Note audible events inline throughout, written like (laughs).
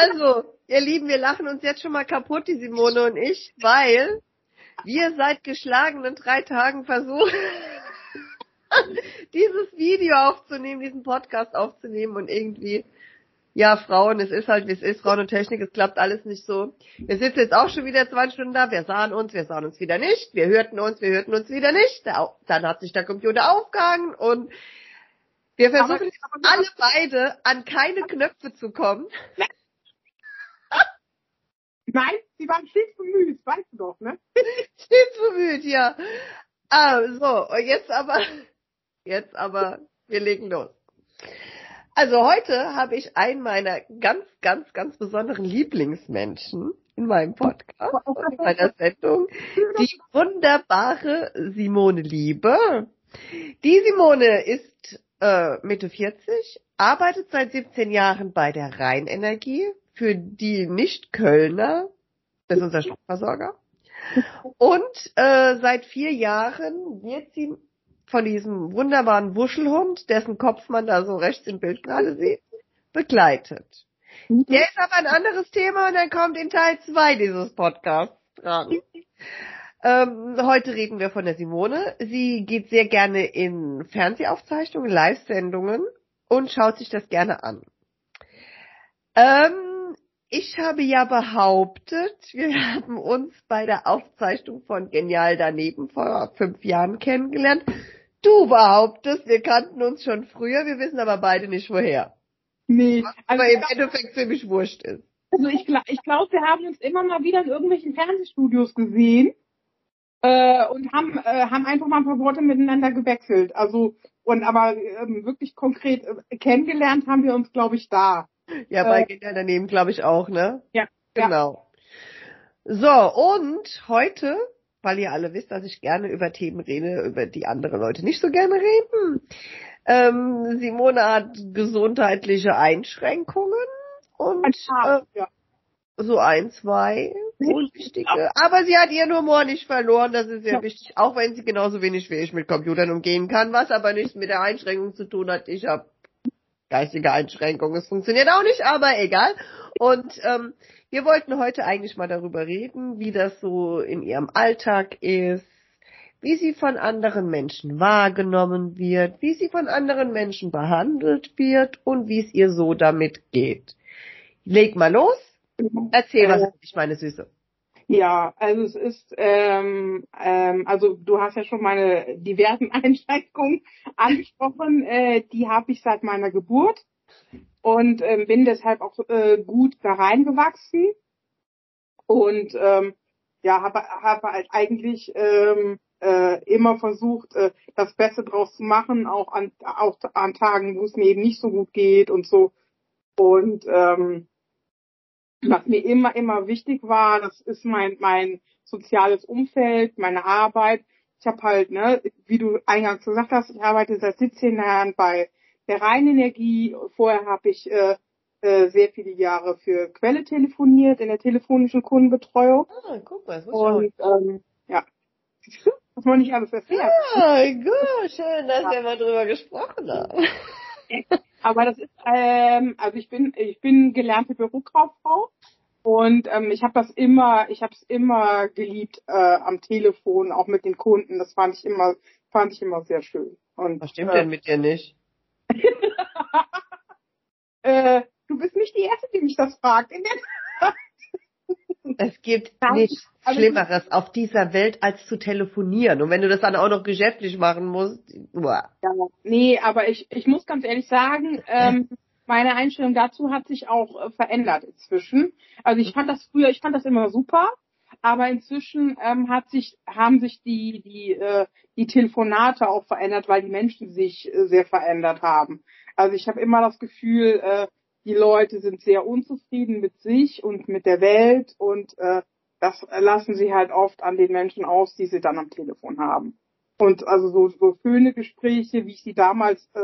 Also, ihr Lieben, wir lachen uns jetzt schon mal kaputt, die Simone und ich, weil wir seit geschlagenen drei Tagen versuchen, (laughs) dieses Video aufzunehmen, diesen Podcast aufzunehmen und irgendwie, ja, Frauen, es ist halt wie es ist, Frauen und Technik, es klappt alles nicht so. Wir sitzen jetzt auch schon wieder zwei Stunden da, wir sahen uns, wir sahen uns wieder nicht, wir hörten uns, wir hörten uns wieder nicht, dann hat sich der Computer aufgehangen und wir versuchen alle beide an keine Knöpfe zu kommen. Nein, sie waren stets bemüht, weißt du doch, ne? (laughs) stets bemüht, ja. Ah, so, und jetzt aber, jetzt aber, wir legen los. Also heute habe ich einen meiner ganz, ganz, ganz besonderen Lieblingsmenschen in meinem Podcast, in meiner Sendung, die wunderbare Simone Liebe. Die Simone ist äh, Mitte 40, arbeitet seit 17 Jahren bei der Rheinenergie, für die Nicht-Kölner, das ist unser Stromversorger. Und äh, seit vier Jahren wird sie von diesem wunderbaren Wuschelhund, dessen Kopf man da so rechts im Bild gerade sieht, begleitet. Mhm. Der ist aber ein anderes Thema und dann kommt in Teil zwei dieses Podcasts dran. Ähm, heute reden wir von der Simone. Sie geht sehr gerne in Fernsehaufzeichnungen, Live-Sendungen und schaut sich das gerne an. Ähm, ich habe ja behauptet, wir haben uns bei der Aufzeichnung von Genial daneben vor fünf Jahren kennengelernt. Du behauptest, wir kannten uns schon früher, wir wissen aber beide nicht woher. Nee. Also aber im Endeffekt ziemlich wurscht ist. Also ich, ich glaube, wir haben uns immer mal wieder in irgendwelchen Fernsehstudios gesehen äh, und haben äh, haben einfach mal ein paar Worte miteinander gewechselt. Also und aber ähm, wirklich konkret äh, kennengelernt haben wir uns, glaube ich, da. Ja, bei äh, Kinder daneben glaube ich auch, ne? Ja. Genau. Ja. So, und heute, weil ihr alle wisst, dass ich gerne über Themen rede, über die andere Leute nicht so gerne reden. Ähm, Simone hat gesundheitliche Einschränkungen und äh, ja. so ein, zwei unwichtige. Aber sie hat ihren Humor nicht verloren, das ist sehr ja. wichtig, auch wenn sie genauso wenig wie ich mit Computern umgehen kann, was aber nichts mit der Einschränkung zu tun hat. Ich habe geistige Einschränkung. Es funktioniert auch nicht, aber egal. Und ähm, wir wollten heute eigentlich mal darüber reden, wie das so in ihrem Alltag ist, wie sie von anderen Menschen wahrgenommen wird, wie sie von anderen Menschen behandelt wird und wie es ihr so damit geht. Leg mal los. Erzähl was, äh, ich meine Süße. Ja, also es ist, ähm, ähm, also du hast ja schon meine diversen (laughs) Einschränkungen angesprochen. Äh, die habe ich seit meiner Geburt und ähm, bin deshalb auch äh, gut da reingewachsen und ähm, ja, habe hab halt eigentlich ähm, äh, immer versucht, äh, das Beste draus zu machen, auch an auch an Tagen, wo es mir eben nicht so gut geht und so. Und ähm, was mir immer, immer wichtig war, das ist mein, mein soziales Umfeld, meine Arbeit. Ich habe halt, ne, wie du eingangs gesagt hast, ich arbeite seit 17 Jahren bei der Rheinenergie. Vorher habe ich äh, äh, sehr viele Jahre für Quelle telefoniert in der telefonischen Kundenbetreuung. Ah, guck mal, so Und ähm, ja, was man nicht alles erfährt. Ah, gut, schön, dass ja. wir mal drüber gesprochen haben. (laughs) Aber das ist, ähm, also ich bin, ich bin gelernte Bürokauffrau und ähm, ich habe das immer, ich habe es immer geliebt äh, am Telefon, auch mit den Kunden. Das fand ich immer, fand ich immer sehr schön. Und, Was stimmt äh, denn mit dir nicht? (laughs) äh, du bist nicht die erste, die mich das fragt. In der es gibt nichts Schlimmeres auf dieser Welt als zu telefonieren. Und wenn du das dann auch noch geschäftlich machen musst, uah. Ja, nee, aber ich, ich muss ganz ehrlich sagen, ähm, meine Einstellung dazu hat sich auch äh, verändert inzwischen. Also ich fand das früher, ich fand das immer super, aber inzwischen ähm, hat sich, haben sich die, die, äh, die Telefonate auch verändert, weil die Menschen sich äh, sehr verändert haben. Also ich habe immer das Gefühl, äh, die Leute sind sehr unzufrieden mit sich und mit der Welt und äh, das lassen sie halt oft an den Menschen aus, die sie dann am Telefon haben. Und also so, so schöne Gespräche, wie ich sie damals, äh,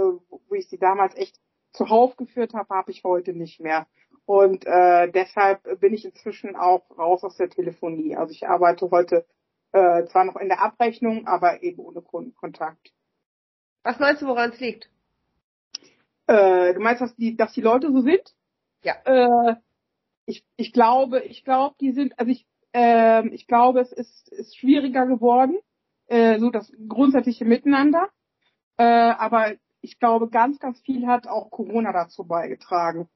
wie ich sie damals echt zuhauf geführt habe, habe ich heute nicht mehr. Und äh, deshalb bin ich inzwischen auch raus aus der Telefonie. Also ich arbeite heute äh, zwar noch in der Abrechnung, aber eben ohne Kundenkontakt. Was meinst du, woran es liegt? Äh, du meinst, dass die, dass die Leute so sind? Ja. Äh, ich, ich glaube, ich glaube, die sind, also ich, äh, ich glaube, es ist, ist schwieriger geworden, äh, so das grundsätzliche Miteinander. Äh, aber ich glaube, ganz, ganz viel hat auch Corona dazu beigetragen.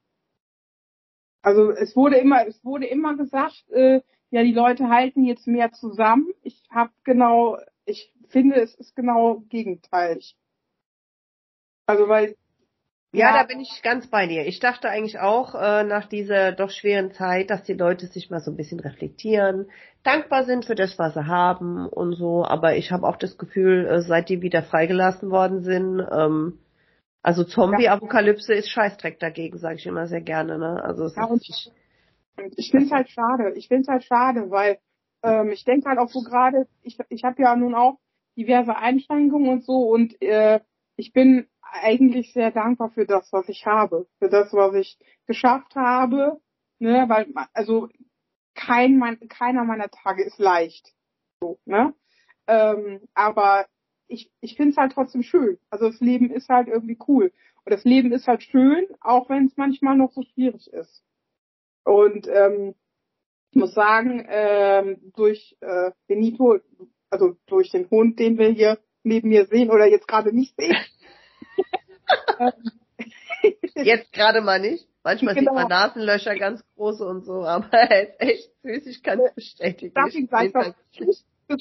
Also es wurde immer, es wurde immer gesagt, äh, ja, die Leute halten jetzt mehr zusammen. Ich habe genau, ich finde, es ist genau gegenteilig. Also weil ja, ja, da bin ich ganz bei dir. Ich dachte eigentlich auch äh, nach dieser doch schweren Zeit, dass die Leute sich mal so ein bisschen reflektieren, dankbar sind für das, was sie haben und so. Aber ich habe auch das Gefühl, äh, seit die wieder freigelassen worden sind, ähm, also Zombie-Apokalypse ist Scheißdreck dagegen, sage ich immer sehr gerne. Ne? Also es ja, und ich, ich finde es halt schade. Ich finde es halt schade, weil ähm, ich denke halt auch so gerade, ich, ich habe ja nun auch diverse Einschränkungen und so und äh, ich bin eigentlich sehr dankbar für das, was ich habe, für das, was ich geschafft habe, ne, weil also kein mein, keiner meiner Tage ist leicht, so, ne, ähm, aber ich ich finde es halt trotzdem schön. Also das Leben ist halt irgendwie cool und das Leben ist halt schön, auch wenn es manchmal noch so schwierig ist. Und ähm, ich muss sagen, ähm, durch äh, Benito, also durch den Hund, den wir hier neben mir sehen oder jetzt gerade nicht sehen, Jetzt gerade mal nicht. Manchmal genau. sieht man Nasenlöcher ganz große und so, aber (laughs) er ist echt süß, ich kann es bestätigen. Darf ich gleich das,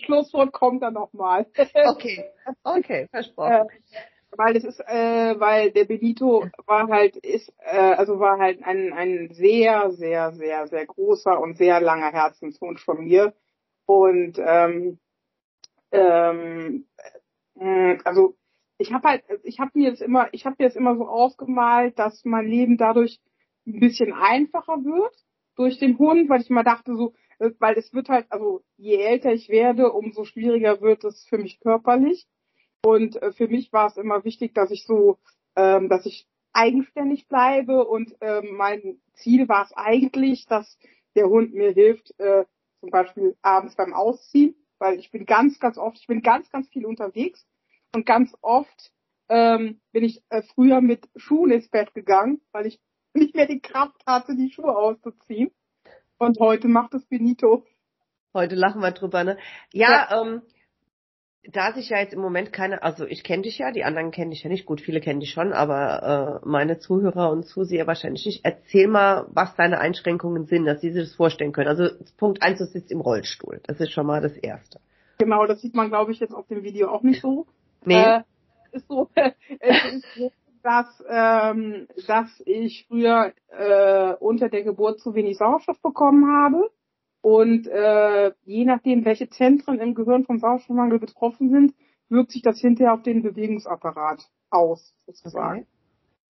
Schlusswort kommt dann nochmal. (laughs) Okay, okay, versprochen. Äh, weil es ist, äh, weil der Benito war halt, ist, äh, also war halt ein, ein sehr, sehr, sehr, sehr großer und sehr langer Herzenswunsch von mir. Und ähm, ähm, äh, also ich habe halt, ich habe mir jetzt immer, ich habe mir jetzt immer so ausgemalt, dass mein Leben dadurch ein bisschen einfacher wird durch den Hund, weil ich immer dachte so, äh, weil es wird halt, also je älter ich werde, umso schwieriger wird es für mich körperlich. Und äh, für mich war es immer wichtig, dass ich so, ähm, dass ich eigenständig bleibe und ähm, mein Ziel war es eigentlich, dass der Hund mir hilft, äh, zum Beispiel abends beim Ausziehen, weil ich bin ganz, ganz oft, ich bin ganz, ganz viel unterwegs und ganz oft ähm, bin ich äh, früher mit Schuhen ins Bett gegangen, weil ich nicht mehr die Kraft hatte, die Schuhe auszuziehen. Und heute macht es Benito. Heute lachen wir drüber, ne? Ja, ja. ähm, da sich ja jetzt im Moment keine, also ich kenne dich ja, die anderen kenne ich ja nicht, gut, viele kennen dich schon, aber äh, meine Zuhörer und Zuseher wahrscheinlich nicht. Erzähl mal, was deine Einschränkungen sind, dass sie sich das vorstellen können. Also Punkt eins, du sitzt im Rollstuhl. Das ist schon mal das Erste. Genau, das sieht man, glaube ich, jetzt auf dem Video auch nicht so. Nee. Äh, ist so, (laughs) es ist so, dass, ähm, dass ich früher äh, unter der Geburt zu wenig Sauerstoff bekommen habe. Und äh, je nachdem, welche Zentren im Gehirn vom Sauerstoffmangel betroffen sind, wirkt sich das hinterher auf den Bewegungsapparat aus, sozusagen. Okay.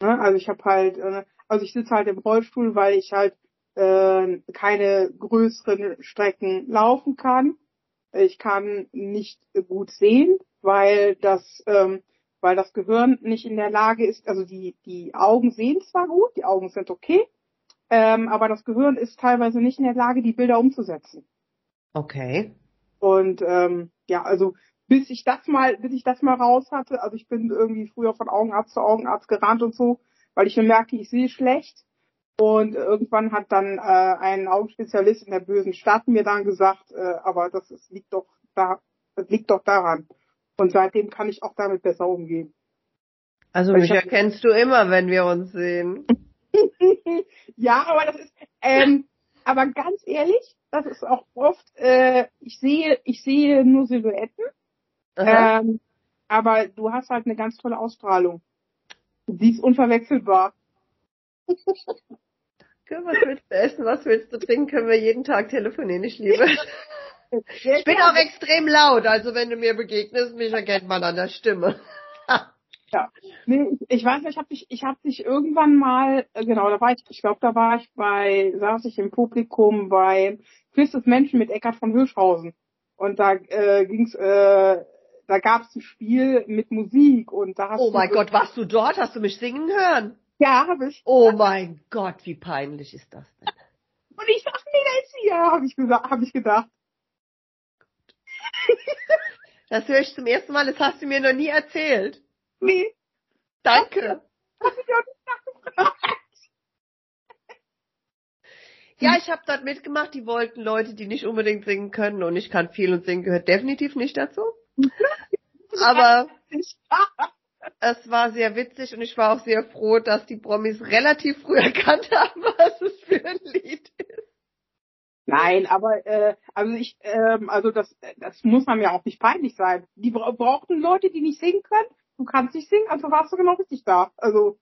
Ne? Also ich habe halt, äh, also ich sitze halt im Rollstuhl, weil ich halt äh, keine größeren Strecken laufen kann. Ich kann nicht gut sehen, weil das, ähm, weil das Gehirn nicht in der Lage ist, also die, die Augen sehen zwar gut, die Augen sind okay, ähm, aber das Gehirn ist teilweise nicht in der Lage, die Bilder umzusetzen. Okay. Und ähm, ja, also bis ich das mal, bis ich das mal raus hatte, also ich bin irgendwie früher von Augenarzt zu Augenarzt gerannt und so, weil ich merkte, ich sehe schlecht. Und irgendwann hat dann äh, ein Augenspezialist in der bösen Stadt mir dann gesagt, äh, aber das ist, liegt doch da, das liegt doch daran. Und seitdem kann ich auch damit besser umgehen. Also mich erkennst du immer, wenn wir uns sehen. (laughs) ja, aber das ist, ähm, aber ganz ehrlich, das ist auch oft, äh, ich sehe, ich sehe nur Silhouetten. Ähm, aber du hast halt eine ganz tolle Ausstrahlung. Sie ist unverwechselbar. was willst du essen, was willst du trinken, können wir jeden Tag telefonieren, ich liebe. (laughs) Ich bin auch extrem laut, also wenn du mir begegnest, mich erkennt man an der Stimme. (laughs) ja, nee, ich weiß nicht, ich habe dich, ich habe dich irgendwann mal, äh, genau, da war ich, ich glaube, da war ich bei, saß ich im Publikum bei Quiz des Menschen mit Eckhard von Hirschhausen und da äh, ging's, äh, da gab's ein Spiel mit Musik und da hast Oh mein Gott, warst du dort? Hast du mich singen hören? Ja, habe ich. Oh mein Gott, wie peinlich ist das denn? Und ich sag, der ist hier, habe ich gesagt, habe ich gedacht. Das höre ich zum ersten Mal, das hast du mir noch nie erzählt. Nee. Danke. Ja, ich habe dort mitgemacht. Die wollten Leute, die nicht unbedingt singen können und ich kann viel und singen gehört definitiv nicht dazu. (laughs) Aber es war sehr witzig und ich war auch sehr froh, dass die Promis relativ früh erkannt haben, was es für ein Lied ist. Nein, aber äh, also ich, ähm, also das, das muss man ja auch nicht peinlich sein. Die bra brauchten Leute, die nicht singen können. Du kannst nicht singen, also warst du genau richtig da. Also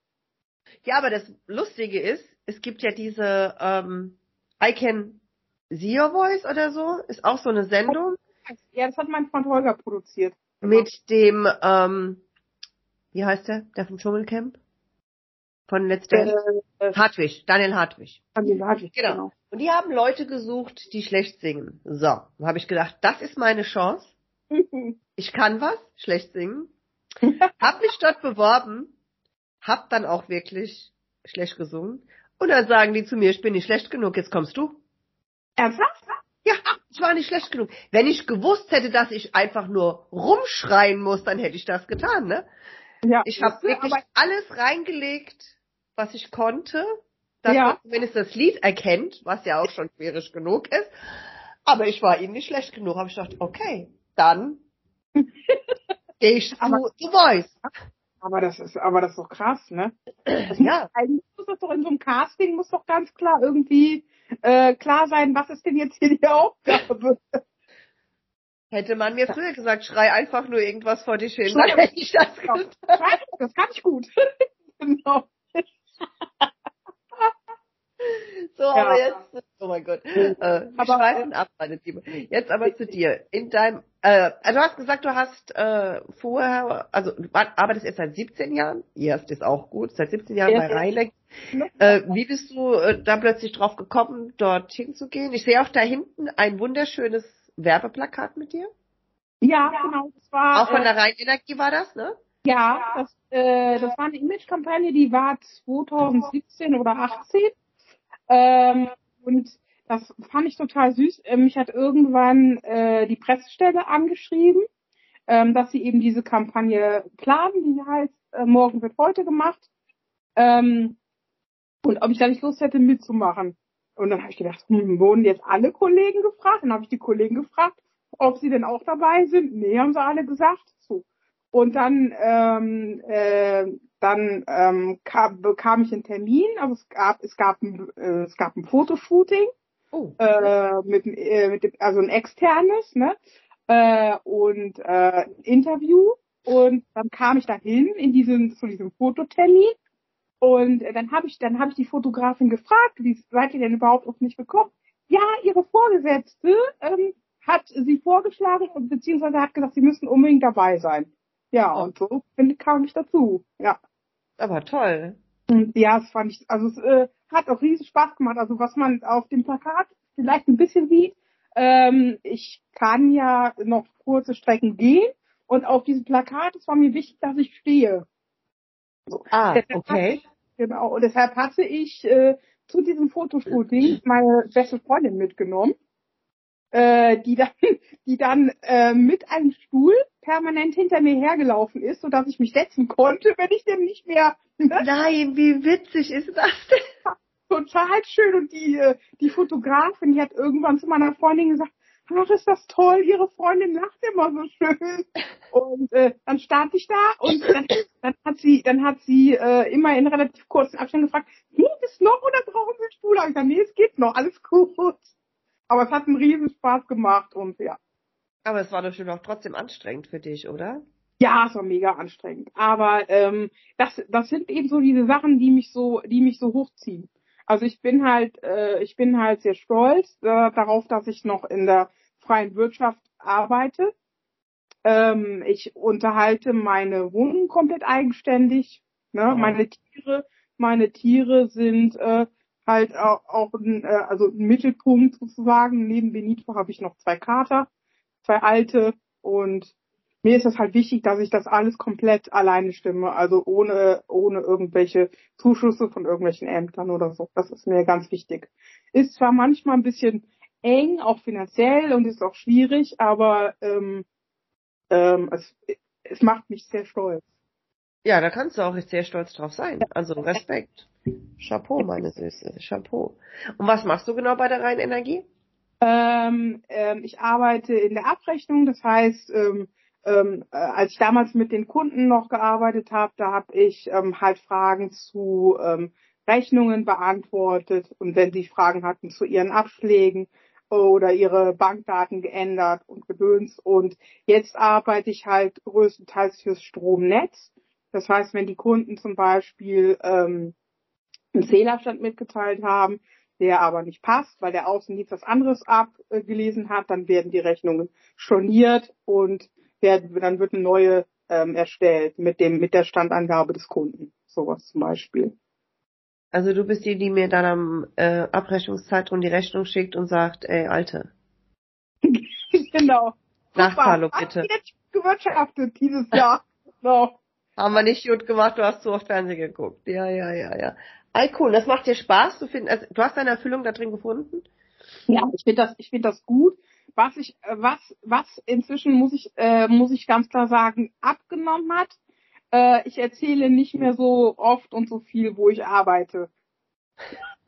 ja, aber das Lustige ist, es gibt ja diese ähm, I Can See Your Voice oder so, ist auch so eine Sendung. Ja, das hat mein Freund Holger produziert. Mit dem, ähm, wie heißt der, der vom Dschungelcamp? Von letzter äh, Hartwig, Daniel Hartwig. Daniel Hartwig, genau. genau. Und die haben Leute gesucht, die schlecht singen. So, dann habe ich gedacht, das ist meine Chance. (laughs) Ich kann was, schlecht singen. hab mich dort beworben, hab dann auch wirklich schlecht gesungen. Und dann sagen die zu mir, ich bin nicht schlecht genug, jetzt kommst du. Ernsthaft? Ja, ich war nicht schlecht genug. Wenn ich gewusst hätte, dass ich einfach nur rumschreien muss, dann hätte ich das getan, ne? Ja, ich habe wirklich alles reingelegt, was ich konnte, dass ja. man zumindest das Lied erkennt, was ja auch schon schwierig genug ist. Aber ich war ihnen nicht schlecht genug. Habe ich gedacht, okay, dann (laughs) gehe ich zu The Voice. Aber das ist, aber das ist doch krass, ne? Das ja. Eigentlich muss das doch in so einem Casting muss doch ganz klar irgendwie äh, klar sein, was ist denn jetzt hier die Aufgabe? (laughs) Hätte man mir früher gesagt, schrei einfach nur irgendwas vor dich hin, dann hätte ich das (laughs) getan. Das kann ich gut. genau. So, ja. aber jetzt, oh mein Gott, äh, wir aber, schweifen ab, meine Liebe. Jetzt aber zu dir. In deinem, äh, du hast gesagt, du hast äh, vorher, also du arbeitest jetzt seit 17 Jahren, ihr hast es auch gut, seit 17 Jahren ja, bei Reileck. Äh, wie bist du äh, da plötzlich drauf gekommen, dorthin zu gehen? Ich sehe auch da hinten ein wunderschönes Werbeplakat mit dir. Ja, genau. Das war, auch von der Rheinenergie war das, ne? Ja, das, äh, das war eine Image-Kampagne, die war 2017 oder 18. Ähm, und das fand ich total süß. Äh, mich hat irgendwann äh, die Pressestelle angeschrieben, ähm, dass sie eben diese Kampagne planen, die heißt äh, Morgen wird heute gemacht. Ähm, und ob ich da nicht Lust hätte mitzumachen. Und dann habe ich gedacht, hm, wurden jetzt alle Kollegen gefragt? Dann habe ich die Kollegen gefragt, ob sie denn auch dabei sind. Nee, haben sie alle gesagt. So. Und dann, ähm, äh, dann ähm, kam, bekam ich einen Termin, also es gab, es gab ein, äh, es gab ein Fotoshooting oh. äh, mit, äh, mit dem, also ein externes, ne? Äh, und äh, ein Interview. Und dann kam ich dahin in diesen, zu diesem Fototermin. Und äh, dann habe ich, dann habe ich die Fotografin gefragt, wie seid ihr denn überhaupt auf mich gekommen? Ja, ihre Vorgesetzte ähm, hat sie vorgeschlagen, beziehungsweise hat gesagt, sie müssen unbedingt dabei sein. Ja, und so kam ich dazu. Ja. Aber toll. Und ja, das fand ich, also es äh, hat auch riesen Spaß gemacht. Also was man auf dem Plakat vielleicht ein bisschen sieht, ähm, ich kann ja noch kurze Strecken gehen und auf diesem Plakat, es war mir wichtig, dass ich stehe. Ah, okay. Ich, genau, und deshalb hatte ich äh, zu diesem Fotoshooting meine beste Freundin mitgenommen, äh, die dann, (laughs) die dann äh, mit einem Stuhl permanent hinter mir hergelaufen ist, sodass ich mich setzen konnte, wenn ich denn nicht mehr. Ne? Nein, wie witzig ist das denn? (laughs) Total schön. Und die, äh, die Fotografin, die hat irgendwann zu meiner Freundin gesagt, ach, ist das toll, ihre Freundin lacht immer so schön. Und äh, dann stand ich da und dann, dann hat sie, dann hat sie äh, immer in relativ kurzen Abständen gefragt, geht es noch oder brauchen Sie einen Stuhl? Ich gesagt, nee, es geht noch, alles gut. Aber es hat einen riesen Spaß gemacht und ja. Aber es war bestimmt auch trotzdem anstrengend für dich, oder? Ja, es war mega anstrengend. Aber ähm, das, das sind eben so diese Sachen, die mich so, die mich so hochziehen. Also ich bin halt, äh, ich bin halt sehr stolz äh, darauf, dass ich noch in der freien Wirtschaft arbeite. Ähm, ich unterhalte meine Wohnung komplett eigenständig. Ne? Oh. Meine Tiere, meine Tiere sind äh, halt auch, auch ein, äh, also ein Mittelpunkt sozusagen. Neben Benito habe ich noch zwei Kater zwei alte und mir ist es halt wichtig, dass ich das alles komplett alleine stimme, also ohne, ohne irgendwelche Zuschüsse von irgendwelchen Ämtern oder so. Das ist mir ganz wichtig. Ist zwar manchmal ein bisschen eng, auch finanziell und ist auch schwierig, aber ähm, ähm, es, es macht mich sehr stolz. Ja, da kannst du auch sehr stolz drauf sein. Also Respekt. Chapeau, meine Süße. Chapeau. Und was machst du genau bei der Rheinenergie? Ähm, ähm, ich arbeite in der Abrechnung, das heißt, ähm, ähm, äh, als ich damals mit den Kunden noch gearbeitet habe, da habe ich ähm, halt Fragen zu ähm, Rechnungen beantwortet und wenn sie Fragen hatten zu ihren Abschlägen oder ihre Bankdaten geändert und gedöns. Und jetzt arbeite ich halt größtenteils fürs Stromnetz. Das heißt, wenn die Kunden zum Beispiel ähm, einen Zählerstand mitgeteilt haben, der aber nicht passt, weil der Außendienst was anderes abgelesen hat, dann werden die Rechnungen storniert und werden, dann wird eine neue ähm, erstellt mit dem mit der Standangabe des Kunden. Sowas zum Beispiel. Also du bist die, die mir dann am äh, Abrechnungszeitraum die Rechnung schickt und sagt, ey, Alte. (laughs) genau. Nachzahlung bitte. Jetzt gewirtschaftet dieses Jahr. (laughs) So. Haben wir nicht gut gemacht, du hast zu oft Fernsehen geguckt. Ja, ja, ja, ja. Ey, cool, das macht dir Spaß. Du, find, also, du hast deine Erfüllung da drin gefunden? Ja, ich finde das, ich finde das gut. Was ich, äh, was, was inzwischen muss ich, äh, muss ich ganz klar sagen, abgenommen hat, äh, ich erzähle nicht mehr so oft und so viel, wo ich arbeite.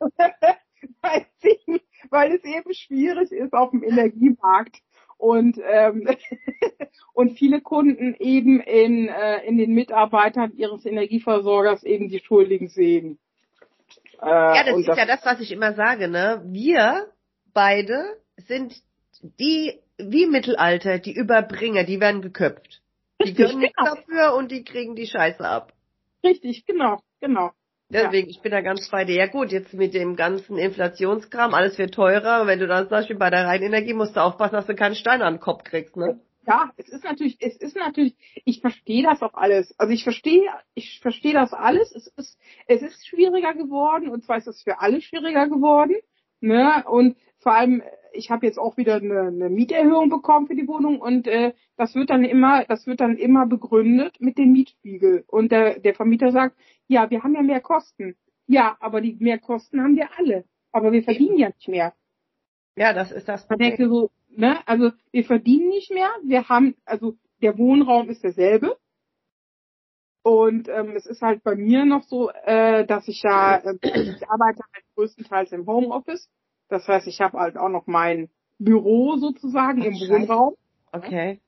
(laughs) weil, sie, weil es eben schwierig ist auf dem Energiemarkt und ähm, (laughs) und viele Kunden eben in äh, in den Mitarbeitern ihres Energieversorgers eben die Schuldigen sehen. Äh, ja, das ist das ja das, was ich immer sage, ne? Wir beide sind die wie Mittelalter, die Überbringer, die werden geköpft. Die können nichts genau. dafür und die kriegen die Scheiße ab. Richtig, genau, genau. Deswegen, ja. ich bin da ganz bei dir. Ja gut, jetzt mit dem ganzen Inflationskram, alles wird teurer. Wenn du dann zum Beispiel bei der Rheinenergie musst du aufpassen, dass du keinen Stein an den Kopf kriegst, ne? Ja, es ist natürlich, es ist natürlich, ich verstehe das auch alles. Also ich verstehe, ich verstehe das alles. Es ist, es ist schwieriger geworden und zwar ist es für alle schwieriger geworden. Ne? Und vor allem, ich habe jetzt auch wieder eine, eine Mieterhöhung bekommen für die Wohnung und äh, das wird dann immer, das wird dann immer begründet mit dem Mietspiegel. Und der, der Vermieter sagt, ja, wir haben ja mehr Kosten. Ja, aber die mehr Kosten haben wir alle. Aber wir verdienen ja nicht mehr. Ja, das ist das Problem. Ich denke so, ne, also wir verdienen nicht mehr. Wir haben, also der Wohnraum ist derselbe. Und ähm, es ist halt bei mir noch so, äh, dass ich ja, äh, ich arbeite halt größtenteils im Homeoffice. Das heißt, ich habe halt auch noch mein Büro sozusagen im Wohnraum. Okay.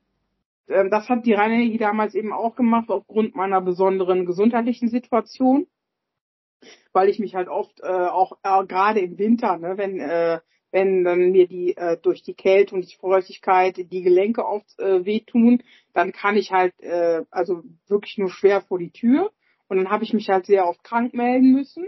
Ähm, das hat die Rheinenergie damals eben auch gemacht aufgrund meiner besonderen gesundheitlichen Situation, weil ich mich halt oft äh, auch äh, gerade im Winter, ne, wenn äh, wenn dann mir die äh, durch die Kälte und die Feuchtigkeit die Gelenke oft äh, wehtun, dann kann ich halt äh, also wirklich nur schwer vor die Tür und dann habe ich mich halt sehr oft krank melden müssen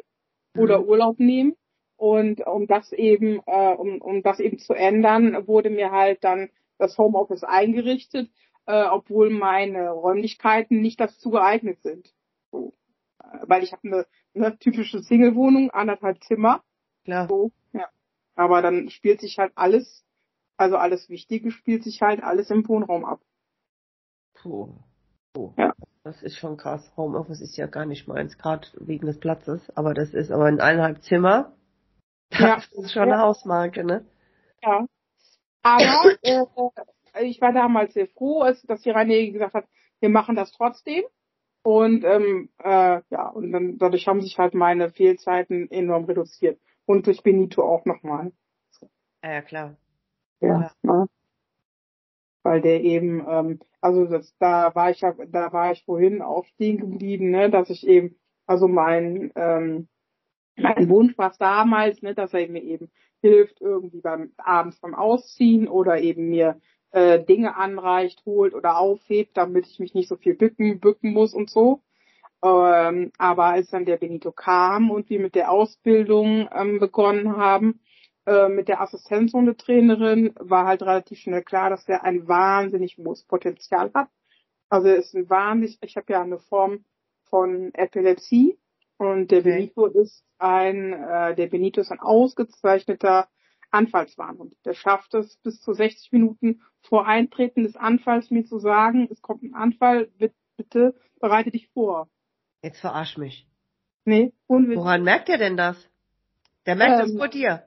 oder mhm. Urlaub nehmen und um das eben äh, um, um das eben zu ändern, wurde mir halt dann das Homeoffice eingerichtet, äh, obwohl meine Räumlichkeiten nicht dazu geeignet sind. So. Weil ich habe eine, eine typische Single-Wohnung, anderthalb Zimmer. Klar. So. Aber dann spielt sich halt alles, also alles Wichtige spielt sich halt alles im Wohnraum ab. Puh. Puh. Ja. Das ist schon krass. Homeoffice ist ja gar nicht meins, gerade wegen des Platzes. Aber das ist aber in eineinhalb Zimmer. Das ja. ist schon eine Hausmarke, ne? Ja. Aber äh, ich war damals sehr froh, als, dass die Reine gesagt hat, wir machen das trotzdem. Und ähm, äh, ja, und dann dadurch haben sich halt meine Fehlzeiten enorm reduziert und durch Benito auch nochmal. Ja, ja klar. Ja, ja. Ne? Weil der eben, ähm, also das, da war ich ja, da war ich vorhin auch stehen geblieben, ne, dass ich eben, also mein, ähm, mein Wunsch war damals, ne, dass er mir eben hilft, irgendwie beim abends beim Ausziehen oder eben mir äh, Dinge anreicht, holt oder aufhebt, damit ich mich nicht so viel bücken, bücken muss und so. Ähm, aber als dann der Benito kam und wir mit der Ausbildung ähm, begonnen haben, äh, mit der Assistenzhundetrainerin, war halt relativ schnell klar, dass der ein wahnsinnig hohes Potenzial hat. Also er ist ein wahnsinnig, ich habe ja eine Form von Epilepsie und der. Benito ist ein, äh, der Benito ist ein ausgezeichneter Anfallswarnhund. Der schafft es bis zu 60 Minuten vor Eintreten des Anfalls mir zu sagen, es kommt ein Anfall, bitte bereite dich vor. Jetzt verarsch mich. Nee, unwitzig. Woran merkt er denn das? Der merkt ähm, das vor dir.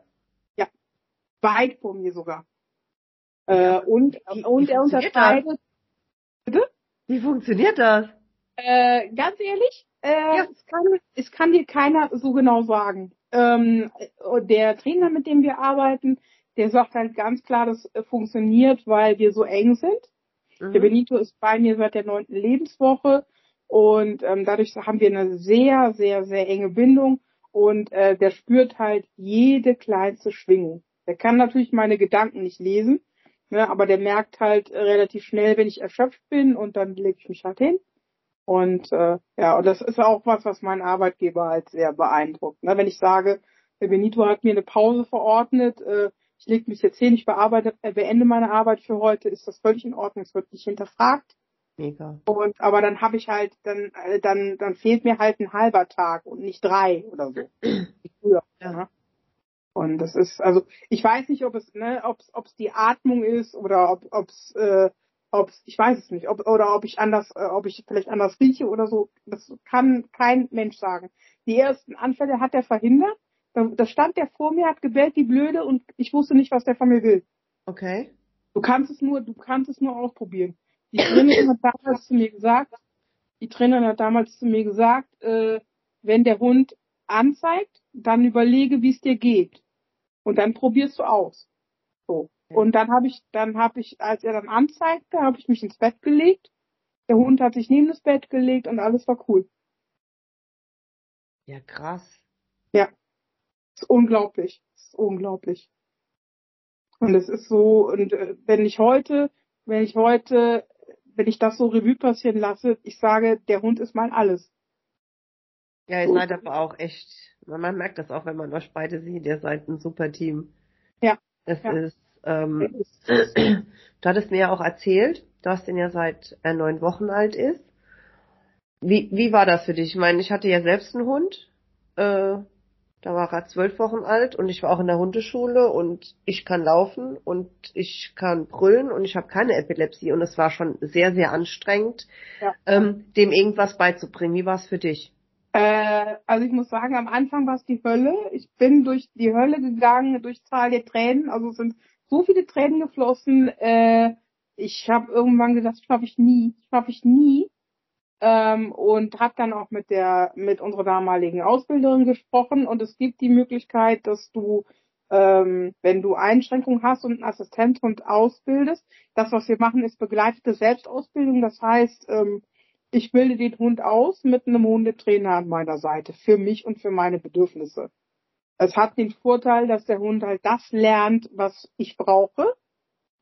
Ja, weit vor mir sogar. Äh, und wie, und wie er unterscheidet. Bitte? Wie funktioniert das? Äh, ganz ehrlich, äh, ja. es, kann, es kann dir keiner so genau sagen. Ähm, der Trainer, mit dem wir arbeiten, der sagt halt ganz klar, das funktioniert, weil wir so eng sind. Mhm. Der Benito ist bei mir seit der neunten Lebenswoche und ähm, dadurch haben wir eine sehr, sehr, sehr enge Bindung und äh, der spürt halt jede kleinste Schwingung. Der kann natürlich meine Gedanken nicht lesen, ne, aber der merkt halt relativ schnell, wenn ich erschöpft bin und dann lege ich mich halt hin. Und äh, ja, und das ist auch was, was meinen Arbeitgeber halt sehr beeindruckt. Ne? Wenn ich sage, der Benito hat mir eine Pause verordnet, äh, ich lege mich jetzt hin, ich bearbeite, äh, beende meine Arbeit für heute, ist das völlig in Ordnung, es wird nicht hinterfragt. Mega. Und aber dann habe ich halt, dann, äh, dann, dann fehlt mir halt ein halber Tag und nicht drei oder so. Wie früher. Ja. Ne? Und das ist, also ich weiß nicht, ob es, ne, ob es die Atmung ist oder ob ob's, äh, ob's, ich weiß es nicht, ob, oder ob ich anders, äh, ob ich vielleicht anders rieche oder so. Das kann kein Mensch sagen. Die ersten Anfälle hat er verhindert. Da, da stand der vor mir, hat gebellt die Blöde und ich wusste nicht, was der von mir will. Okay. Du kannst es nur, du kannst es nur ausprobieren. Die Trainerin hat damals zu mir gesagt, die Trainerin hat damals zu mir gesagt, äh, wenn der Hund anzeigt, dann überlege, wie es dir geht. Und dann probierst du aus. So. Und dann habe ich, dann habe ich, als er dann anzeigte, habe ich mich ins Bett gelegt. Der Hund hat sich neben das Bett gelegt und alles war cool. Ja, krass. Ja. Ist unglaublich. Ist unglaublich. Und es ist so, und äh, wenn ich heute, wenn ich heute wenn ich das so Revue passieren lasse, ich sage, der Hund ist mein alles. Ja, ihr seid aber auch echt, man merkt das auch, wenn man euch beide sieht, ihr seid ein super Team. Ja. Es ja. ist, ähm, (clears throat) du hattest mir ja auch erzählt, dass den ja seit er neun Wochen alt ist. Wie, wie war das für dich? Ich meine, ich hatte ja selbst einen Hund. Äh, da war er zwölf Wochen alt und ich war auch in der Hundeschule und ich kann laufen und ich kann brüllen und ich habe keine Epilepsie und es war schon sehr, sehr anstrengend, ja. ähm, dem irgendwas beizubringen. Wie war es für dich? Äh, also ich muss sagen, am Anfang war es die Hölle. Ich bin durch die Hölle gegangen, durch Zahl der Tränen. Also es sind so viele Tränen geflossen. Äh, ich habe irgendwann gedacht, schaffe ich nie, schaffe ich nie ähm, und habe dann auch mit der mit unserer damaligen Ausbilderin gesprochen. Und es gibt die Möglichkeit, dass du ähm, wenn du Einschränkungen hast und einen Assistenzhund ausbildest, das was wir machen ist begleitete Selbstausbildung, das heißt ähm, ich bilde den Hund aus mit einem Hundetrainer an meiner Seite für mich und für meine Bedürfnisse. Es hat den Vorteil, dass der Hund halt das lernt, was ich brauche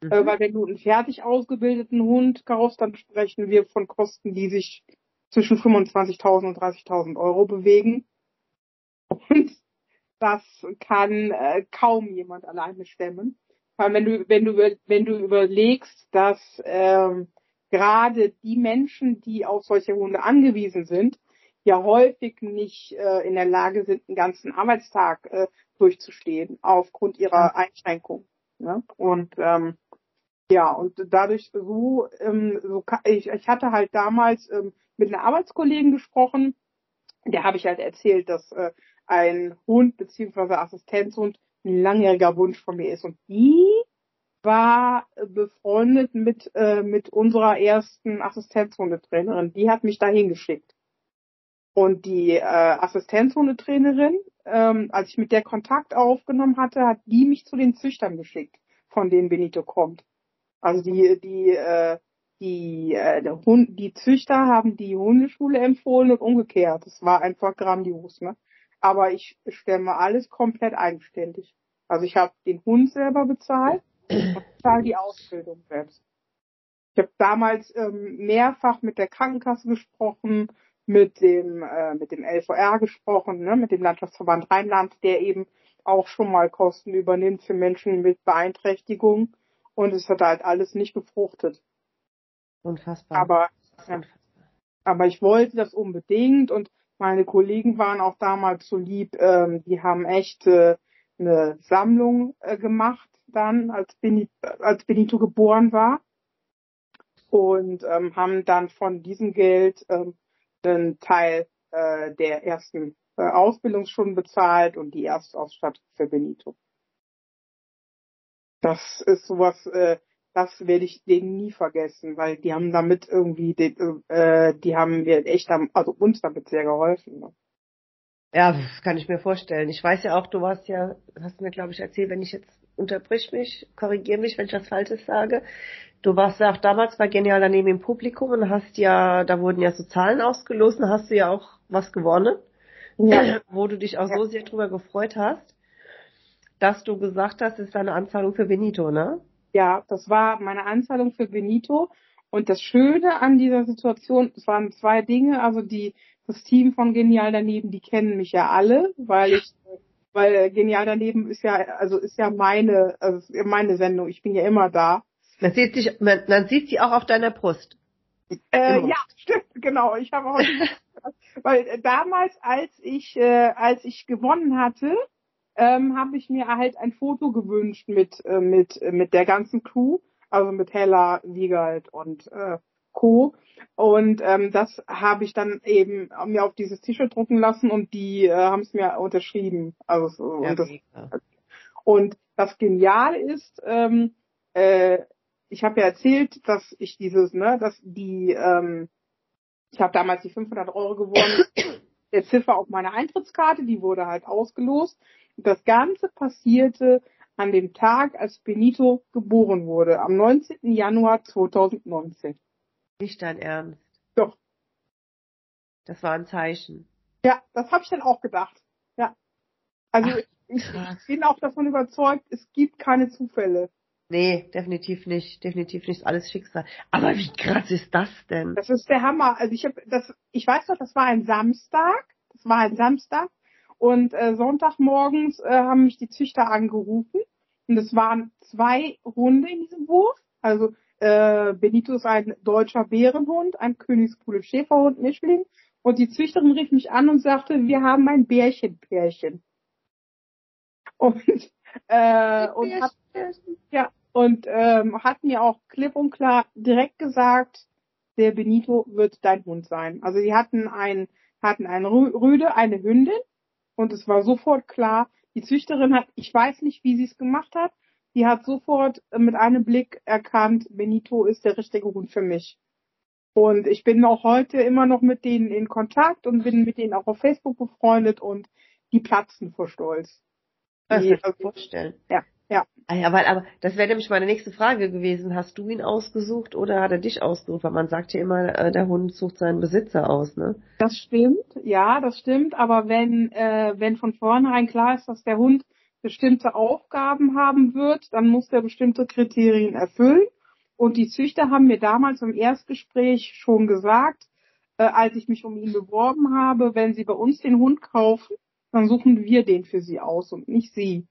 Mhm. Äh, weil wenn du einen fertig ausgebildeten Hund kaufst, dann sprechen wir von Kosten, die sich zwischen 25.000 und 30.000 Euro bewegen. Und das kann äh, kaum jemand alleine stemmen. Weil wenn du, wenn du, wenn du überlegst, dass ähm, gerade die Menschen, die auf solche Hunde angewiesen sind, ja häufig nicht äh, in der Lage sind, einen ganzen Arbeitstag äh, durchzustehen aufgrund ihrer Einschränkung. Ne? Und ähm, ja, und dadurch so, ähm, so ich, ich hatte halt damals ähm, mit einer Arbeitskollegen gesprochen, der habe ich halt erzählt, dass äh, ein Hund beziehungsweise Assistenzhund ein langjähriger Wunsch von mir ist. Und die war befreundet mit, äh, mit unserer ersten Assistenzhundetrainerin. Die hat mich dahin geschickt. Und die äh, Assistenzhundetrainerin, ähm, als ich mit der Kontakt aufgenommen hatte, hat die mich zu den Züchtern geschickt, von denen Benito kommt. Also die, die, äh, die, äh, der Hund, die Züchter haben die Hundeschule empfohlen und umgekehrt. Das war einfach grandios, ne? Aber ich stemme alles komplett eigenständig. Also ich habe den Hund selber bezahlt und zahle die Ausbildung selbst. Ich habe damals ähm, mehrfach mit der Krankenkasse gesprochen, mit dem äh, mit dem LVR gesprochen, ne, mit dem Landschaftsverband Rheinland, der eben auch schon mal Kosten übernimmt für Menschen mit Beeinträchtigung. Und es hat halt alles nicht gefruchtet. Unfassbar. Aber, ja, aber ich wollte das unbedingt und meine Kollegen waren auch damals so lieb, ähm, die haben echt äh, eine Sammlung äh, gemacht dann, als Benito, als Benito geboren war. Und ähm, haben dann von diesem Geld ähm, einen Teil äh, der ersten äh, Ausbildungsstunden bezahlt und die Erstausstattung für Benito. Das ist sowas, äh, das werde ich denen nie vergessen, weil die haben damit irgendwie, den, äh, die haben mir echt, am, also uns damit sehr geholfen. Ne? Ja, das kann ich mir vorstellen. Ich weiß ja auch, du warst ja, hast mir glaube ich erzählt, wenn ich jetzt unterbrich mich, korrigier mich, wenn ich was Falsches sage. Du warst ja auch damals bei Genial daneben im Publikum und hast ja, da wurden ja so Zahlen ausgelost und hast du ja auch was gewonnen, ja. (clears throat) wo du dich auch ja. so sehr drüber gefreut hast, dass du gesagt hast, es ist eine Anzahlung für Benito, ne? Ja, das war meine Anzahlung für Benito. Und das Schöne an dieser Situation, es waren zwei Dinge, also die, das Team von Genial daneben, die kennen mich ja alle, weil ich weil Genial daneben ist ja, also ist ja meine, also meine Sendung. Ich bin ja immer da. Man sieht sich, man, man sieht sie auch auf deiner Brust. Äh, ja, stimmt, genau. Ich habe auch, (laughs) weil damals, als ich, äh, als ich gewonnen hatte, ähm, habe ich mir halt ein Foto gewünscht mit, äh, mit, mit der ganzen Crew, also mit Hella, Wiegald und äh, Co. Und ähm, das habe ich dann eben mir auf dieses T-Shirt drucken lassen und die äh, haben es mir unterschrieben. Also ja, und, das, und das genial ist, ähm, äh, ich habe ja erzählt, dass ich dieses, ne, dass die, ähm, ich habe damals die 500 Euro gewonnen, (coughs) der Ziffer auf meiner Eintrittskarte, die wurde halt ausgelost. Und das Ganze passierte an dem Tag, als Benito geboren wurde, am 19. Januar 2019. Nicht dein Ernst. Doch. Das war ein Zeichen. Ja, das habe ich dann auch gedacht. Ja. Also Ach, ich, ich bin auch davon überzeugt, es gibt keine Zufälle. Nee, definitiv nicht, definitiv nicht alles Schicksal. Aber wie krass ist das denn? Das ist der Hammer. Also ich habe das, ich weiß doch, das war ein Samstag. Das war ein Samstag und äh, Sonntagmorgens äh, haben mich die Züchter angerufen und es waren zwei Hunde in diesem Wurf. Also äh, Benito ist ein deutscher Bärenhund, ein Königspulle Schäferhund Mischling. Und die Züchterin rief mich an und sagte, wir haben ein Bärchenpärchen. Und, äh, und hat, ja, und ähm, hat mir auch klipp und klar direkt gesagt, der Benito wird dein Hund sein. Also sie hatten ein, hatten ein Rüde, eine Hündin und es war sofort klar, die Züchterin hat, ich weiß nicht, wie sie es gemacht hat, die hat sofort mit einem Blick erkannt, Benito ist der richtige Hund für mich. Und ich bin auch heute immer noch mit denen in Kontakt und bin mit denen auch auf Facebook befreundet und die platzen vor Stolz. Das kann ich mir vorstellen. Ja, ja. Ah ja, weil, aber das wäre nämlich meine nächste Frage gewesen. Hast du ihn ausgesucht oder hat er dich ausgesucht? Weil man sagt ja immer, äh, der Hund sucht seinen Besitzer aus, ne? Das stimmt, ja, das stimmt. Aber wenn, äh, wenn von vornherein klar ist, dass der Hund bestimmte Aufgaben haben wird, dann muss der bestimmte Kriterien erfüllen. Und die Züchter haben mir damals im Erstgespräch schon gesagt, äh, als ich mich um ihn beworben habe, wenn Sie bei uns den Hund kaufen, dann suchen wir den für Sie aus und nicht Sie.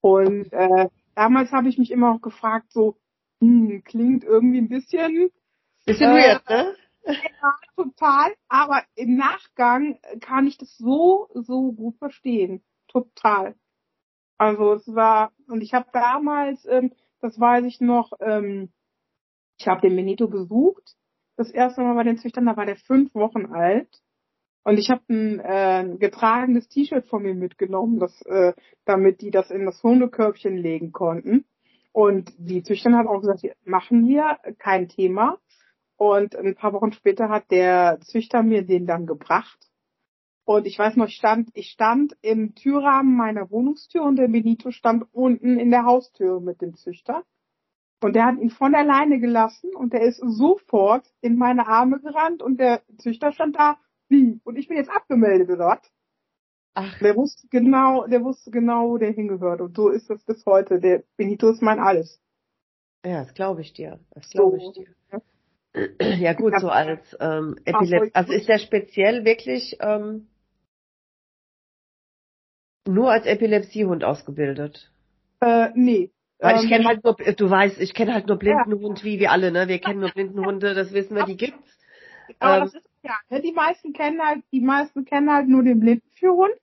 Und äh, damals habe ich mich immer auch gefragt, so, hm, klingt irgendwie ein bisschen bisschen äh, weird, ne? Ja, total. Aber im Nachgang kann ich das so, so gut verstehen total. Also es war, und ich habe damals, ähm, das weiß ich noch, ähm, ich habe den Benito besucht, das erste Mal bei den Züchtern, da war der fünf Wochen alt. Und ich habe ein äh, getragenes T-Shirt von mir mitgenommen, das, äh, damit die das in das Hundekörbchen legen konnten. Und die Züchterin hat auch gesagt, machen wir, kein Thema. Und ein paar Wochen später hat der Züchter mir den dann gebracht. Und ich weiß noch, ich stand, ich stand im Türrahmen meiner Wohnungstür und der Benito stand unten in der Haustür mit dem Züchter. Und der hat ihn von der Leine gelassen und der ist sofort in meine Arme gerannt und der Züchter stand da, wie? Und ich bin jetzt abgemeldet, oder was? Ach. Der wusste genau, der wusste genau, wo der hingehört. Und so ist es bis heute. Der Benito ist mein alles. Ja, das glaube ich dir. Das glaube ich dir. (clears throat) Ja gut, so als ähm, Epilepsie. Also ist der speziell wirklich ähm, nur als Epilepsiehund ausgebildet? Äh, nee. Weil ich ähm, kenne halt nur, du weißt, ich kenne halt nur Blindenhund, ja. wie wir alle, ne? Wir kennen nur Blindenhunde, das wissen wir, die gibt's. Aber ähm, das ist ja, ne? die meisten kennen halt, die meisten kennen halt nur den Blindenführhund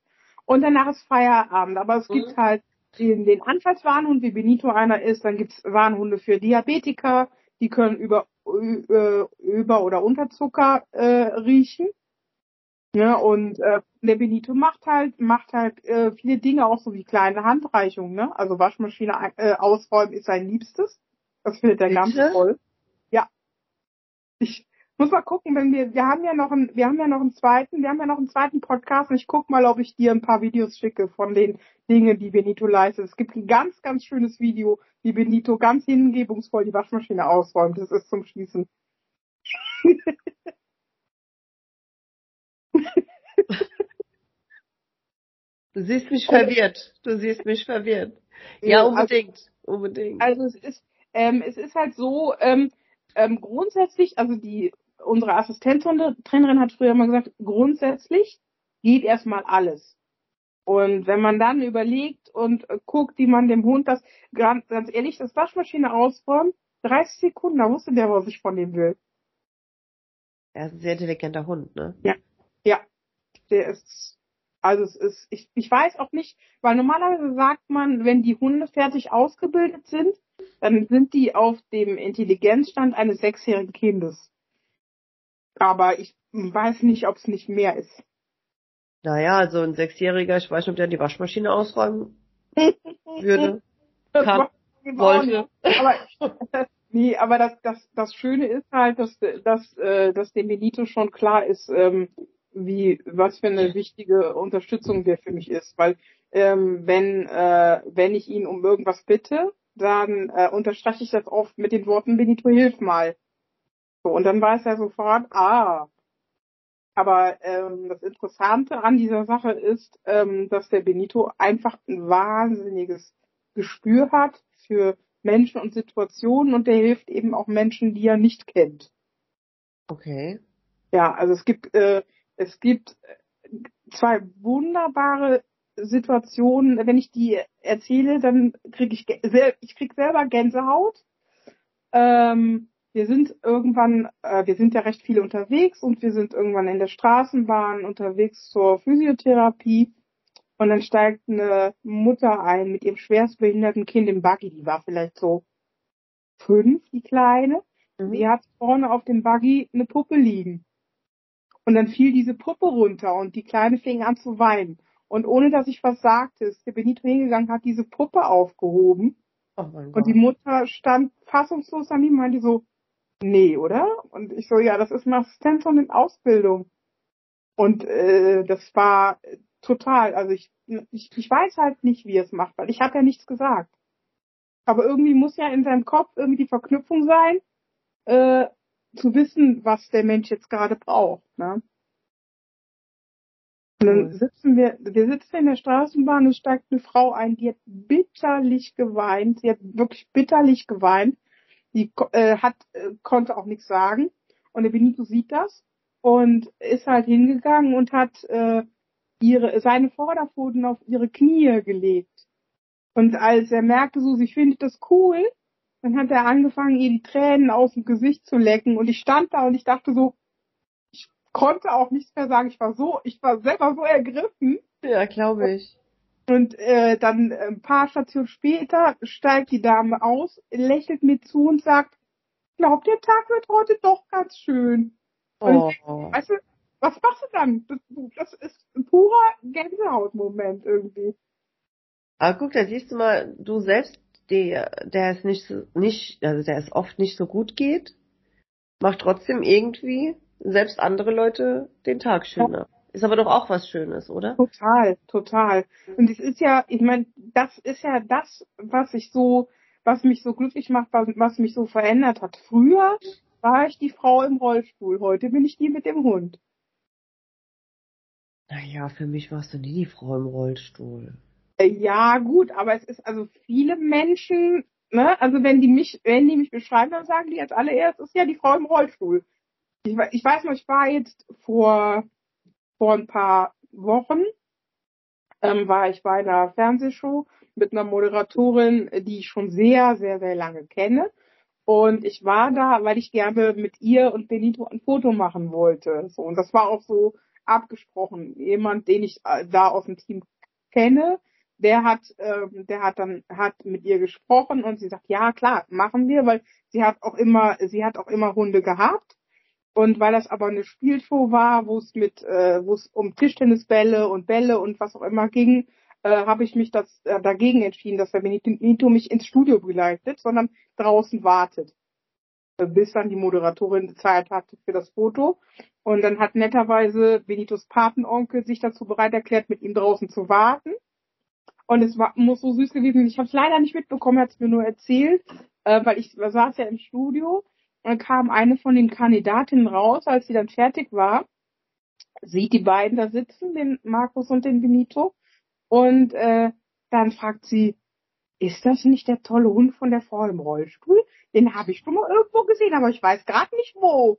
und danach ist Feierabend. Aber es gibt mhm. halt den, den Anfallswarnhund, wie Benito einer ist, dann gibt's Warnhunde für Diabetiker, die können über, über, über oder Unterzucker äh, riechen. Ne, und äh, der Benito macht halt, macht halt äh, viele Dinge auch so wie kleine Handreichungen, ne? Also Waschmaschine äh, ausräumen ist sein Liebstes. Das findet er ganz toll. Ja. Ich muss mal gucken, wenn wir, wir haben ja noch einen, wir haben ja noch einen zweiten, wir haben ja noch einen zweiten Podcast und ich guck mal, ob ich dir ein paar Videos schicke von den Dingen, die Benito leistet. Es gibt ein ganz, ganz schönes Video, wie Benito ganz hingebungsvoll die Waschmaschine ausräumt. Das ist zum Schließen. Du siehst mich verwirrt. Du siehst mich verwirrt. Ja, Also- unbedingt. Unbedingt. Also es ist, ähm, es ist halt so, ähm, ähm, grundsätzlich, also die, unsere Assistenztrainerin hat früher mal gesagt, grundsätzlich geht erstmal alles. Und wenn man dann überlegt und äh, guckt, wie man dem Hund das, ganz, ganz ehrlich, das Waschmaschine ausräumt, 30 Sekunden, da wusste der, was ich von dem will. Er ist ein sehr intelligenter Hund, ne? Ja, der ist, also es ist, ich, ich weiß auch nicht, weil normalerweise sagt man, wenn die Hunde fertig ausgebildet sind, dann sind die auf dem Intelligenzstand eines sechsjährigen Kindes. Aber ich weiß nicht, ob es nicht mehr ist. Naja, also ein Sechsjähriger, ich weiß nicht, ob der die Waschmaschine ausräumen (laughs) würde. Kann-. Wollte. Aber (laughs) nee, aber das, das, das Schöne ist halt, dass, dass, äh, dass dem Benito schon klar ist, ähm, wie, was für eine wichtige Unterstützung der für mich ist. Weil ähm, wenn, äh, wenn ich ihn um irgendwas bitte, dann äh, unterstreiche ich das oft mit den Worten Benito, hilf mal. So, und dann weiß er sofort, ah. Aber ähm, das Interessante an dieser Sache ist, ähm, dass der Benito einfach ein wahnsinniges Gespür hat für Menschen und Situationen und der hilft eben auch Menschen, die er nicht kennt. Okay. Ja, also es gibt äh, es gibt zwei wunderbare Situationen. Wenn ich die erzähle, dann kriege ich ich krieg selber Gänsehaut. Ähm, wir sind irgendwann, äh, wir sind ja recht viel unterwegs und wir sind irgendwann in der Straßenbahn unterwegs zur Physiotherapie und dann steigt eine Mutter ein mit ihrem schwerstbehinderten Kind im Buggy. Die war vielleicht so fünf, die Kleine. Mhm. Die hat vorne auf dem Buggy eine Puppe liegen. Und dann fiel diese Puppe runter und die Kleine fing an zu weinen. Und ohne dass ich was sagte, ist der Benito hingegangen, hat diese Puppe aufgehoben. Oh. Und die Mutter stand fassungslos an ihm und meinte so, nee, oder? Und ich so, ja, das ist eine Assistentin in Ausbildung. Und äh, das war total, also ich, ich, ich weiß halt nicht, wie er es macht, weil ich habe ja nichts gesagt. Aber irgendwie muss ja in seinem Kopf irgendwie die Verknüpfung sein, äh, zu wissen, was der Mensch jetzt gerade braucht. Ne? Und dann sitzen wir, wir sitzen in der Straßenbahn und steigt eine Frau ein, die hat bitterlich geweint, sie hat wirklich bitterlich geweint. Die äh, hat, äh, konnte auch nichts sagen. Und der Benito sieht das und ist halt hingegangen und hat äh, ihre, seine Vorderpfoten auf ihre Knie gelegt. Und als er merkte, so, sie findet das cool, dann hat er angefangen, ihr die Tränen aus dem Gesicht zu lecken. Und ich stand da und ich dachte so, ich konnte auch nichts mehr sagen. Ich war so, ich war selber so ergriffen. Ja, glaube ich. Und äh, dann ein paar Stationen später steigt die Dame aus, lächelt mir zu und sagt, ich glaube, der Tag wird heute doch ganz schön. Oh. Weißt du, was machst du dann? Das, das ist ein purer Gänsehautmoment irgendwie. Aber guck, da siehst du mal, du selbst, der, der es nicht nicht, also der es oft nicht so gut geht, macht trotzdem irgendwie selbst andere Leute den Tag schöner. Ist aber doch auch was Schönes, oder? Total, total. Und es ist ja, ich meine, das ist ja das, was ich so, was mich so glücklich macht, was, was mich so verändert hat. Früher war ich die Frau im Rollstuhl, heute bin ich die mit dem Hund. Naja, für mich warst du nie die Frau im Rollstuhl. Äh, Ja, gut, aber es ist also viele Menschen, ne, also wenn die mich, wenn die mich beschreiben, dann sagen die als allererstes, ist ja die Frau im Rollstuhl. Ich, ich weiß noch, ich war jetzt vor, vor ein paar Wochen, ähm, war ich bei einer Fernsehshow mit einer Moderatorin, die ich schon sehr, sehr, sehr lange kenne. Und ich war da, weil ich gerne mit ihr und Benito ein Foto machen wollte. So, und das war auch so abgesprochen. Jemand, den ich äh, da aus dem Team kenne, der hat, ähm, der hat dann hat mit ihr gesprochen und sie sagt, ja klar, machen wir, weil sie hat auch immer, sie hat auch immer Hunde gehabt. Und weil das aber eine Spielshow war, wo es mit, äh, wo es um Tischtennisbälle und Bälle und was auch immer ging, äh, habe ich mich das äh, dagegen entschieden, dass der Benito mich ins Studio begleitet, sondern draußen wartet, äh, bis dann die Moderatorin Zeit hatte für das Foto. Und dann hat netterweise Benitos Patenonkel sich dazu bereit erklärt, mit ihm draußen zu warten. Und es war, muss so süß gewesen. Ich habe es leider nicht mitbekommen, hat es mir nur erzählt, äh, weil ich saß ja im Studio. Dann kam eine von den Kandidatinnen raus, als sie dann fertig war, sieht die beiden da sitzen, den Markus und den Benito. Und äh, dann fragt sie, ist das nicht der tolle Hund von der Frau im Rollstuhl? Den habe ich schon mal irgendwo gesehen, aber ich weiß gerade nicht wo.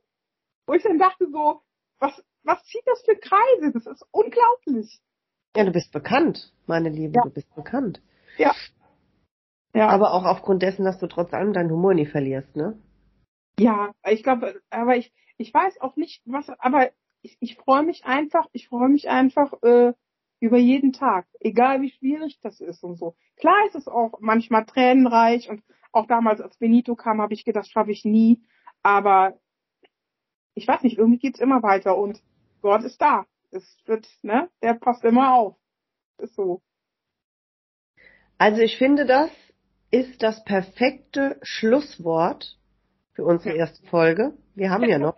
Wo ich dann dachte so, was, was zieht das für Kreise? Das ist unglaublich. Ja, du bist bekannt, meine Liebe, ja. du bist bekannt. Ja. Ja. Aber auch aufgrund dessen, dass du trotz allem deinen Humor nie verlierst, ne? Ja, ich glaube, aber ich, ich weiß auch nicht, was, aber ich, ich freue mich einfach, ich freue mich einfach äh, über jeden Tag, egal wie schwierig das ist und so. Klar ist es auch manchmal tränenreich und auch damals, als Benito kam, habe ich gedacht, schaffe ich nie, aber ich weiß nicht, irgendwie geht's immer weiter und Gott ist da. Es wird, ne, der passt immer auf. Ist so. Also ich finde, das ist das perfekte Schlusswort für unsere erste Folge. Wir haben ja noch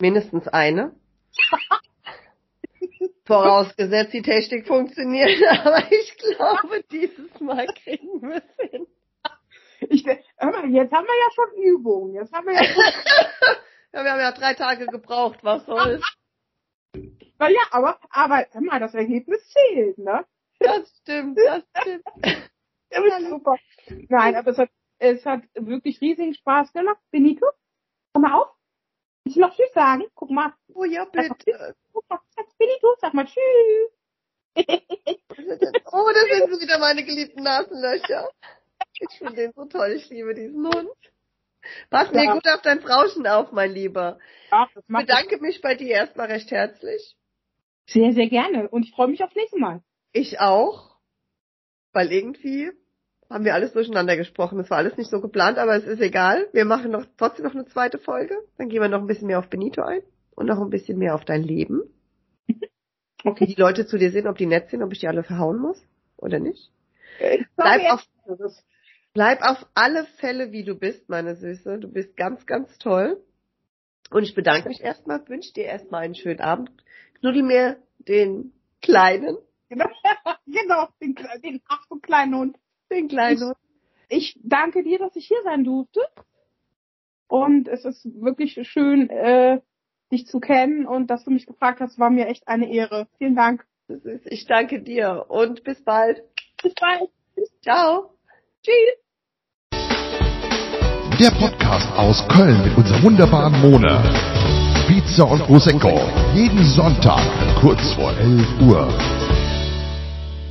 mindestens eine. (laughs) Vorausgesetzt, die Technik funktioniert, (laughs) aber ich glaube, dieses Mal kriegen wir es hin. Ich, hör mal, jetzt haben wir ja schon Übungen. Jetzt haben wir ja schon (laughs) ja, wir haben ja drei Tage gebraucht, was soll's. Naja, aber, aber, hör mal, das Ergebnis zählt, ne? Das stimmt, das stimmt. Ja, ist super. Nein, aber es hat, es hat wirklich riesigen Spaß gemacht. Benito, komm mal auf. Ich noch Tschüss sagen? Guck mal. Oh ja, bitte. Guck mal, Benito, sag mal Tschüss. oh, das sind so wieder meine geliebten Nasenlöcher. Ich finde den so toll, ich liebe diesen Hund. Pass ja. mir gut auf dein Frauschen auf, mein Lieber. Ach, ich bedanke ich. mich bei dir erstmal recht herzlich. Sehr, sehr gerne. Und ich freue mich aufs nächste Mal. Ich auch. Weil irgendwie haben wir alles durcheinander gesprochen. Es war alles nicht so geplant, aber es ist egal. Wir machen noch trotzdem noch eine zweite Folge. Dann gehen wir noch ein bisschen mehr auf Benito ein und noch ein bisschen mehr auf dein Leben. (laughs) Okay. Wie die Leute zu dir sehen, ob die nett sind, ob ich die alle verhauen muss oder nicht. Bleib auf, bleib auf alle Fälle, wie du bist, meine Süße. Du bist ganz, ganz toll. Und ich bedanke mich erstmal, wünsche dir erstmal einen schönen Abend. Knuddel mir den Kleinen. Genau, (laughs) genau den, den ach so kleinen Hund. Den kleinen Hund. Ich, ich danke dir, dass ich hier sein durfte. Und es ist wirklich schön, äh, dich zu kennen und dass du mich gefragt hast, war mir echt eine Ehre. Vielen Dank. Ich danke dir und bis bald. Bis bald. Ciao. Tschüss. Der Podcast aus Köln mit unserer wunderbaren Mona. Pizza und Prosecco. Jeden Sonntag kurz vor 11 Uhr.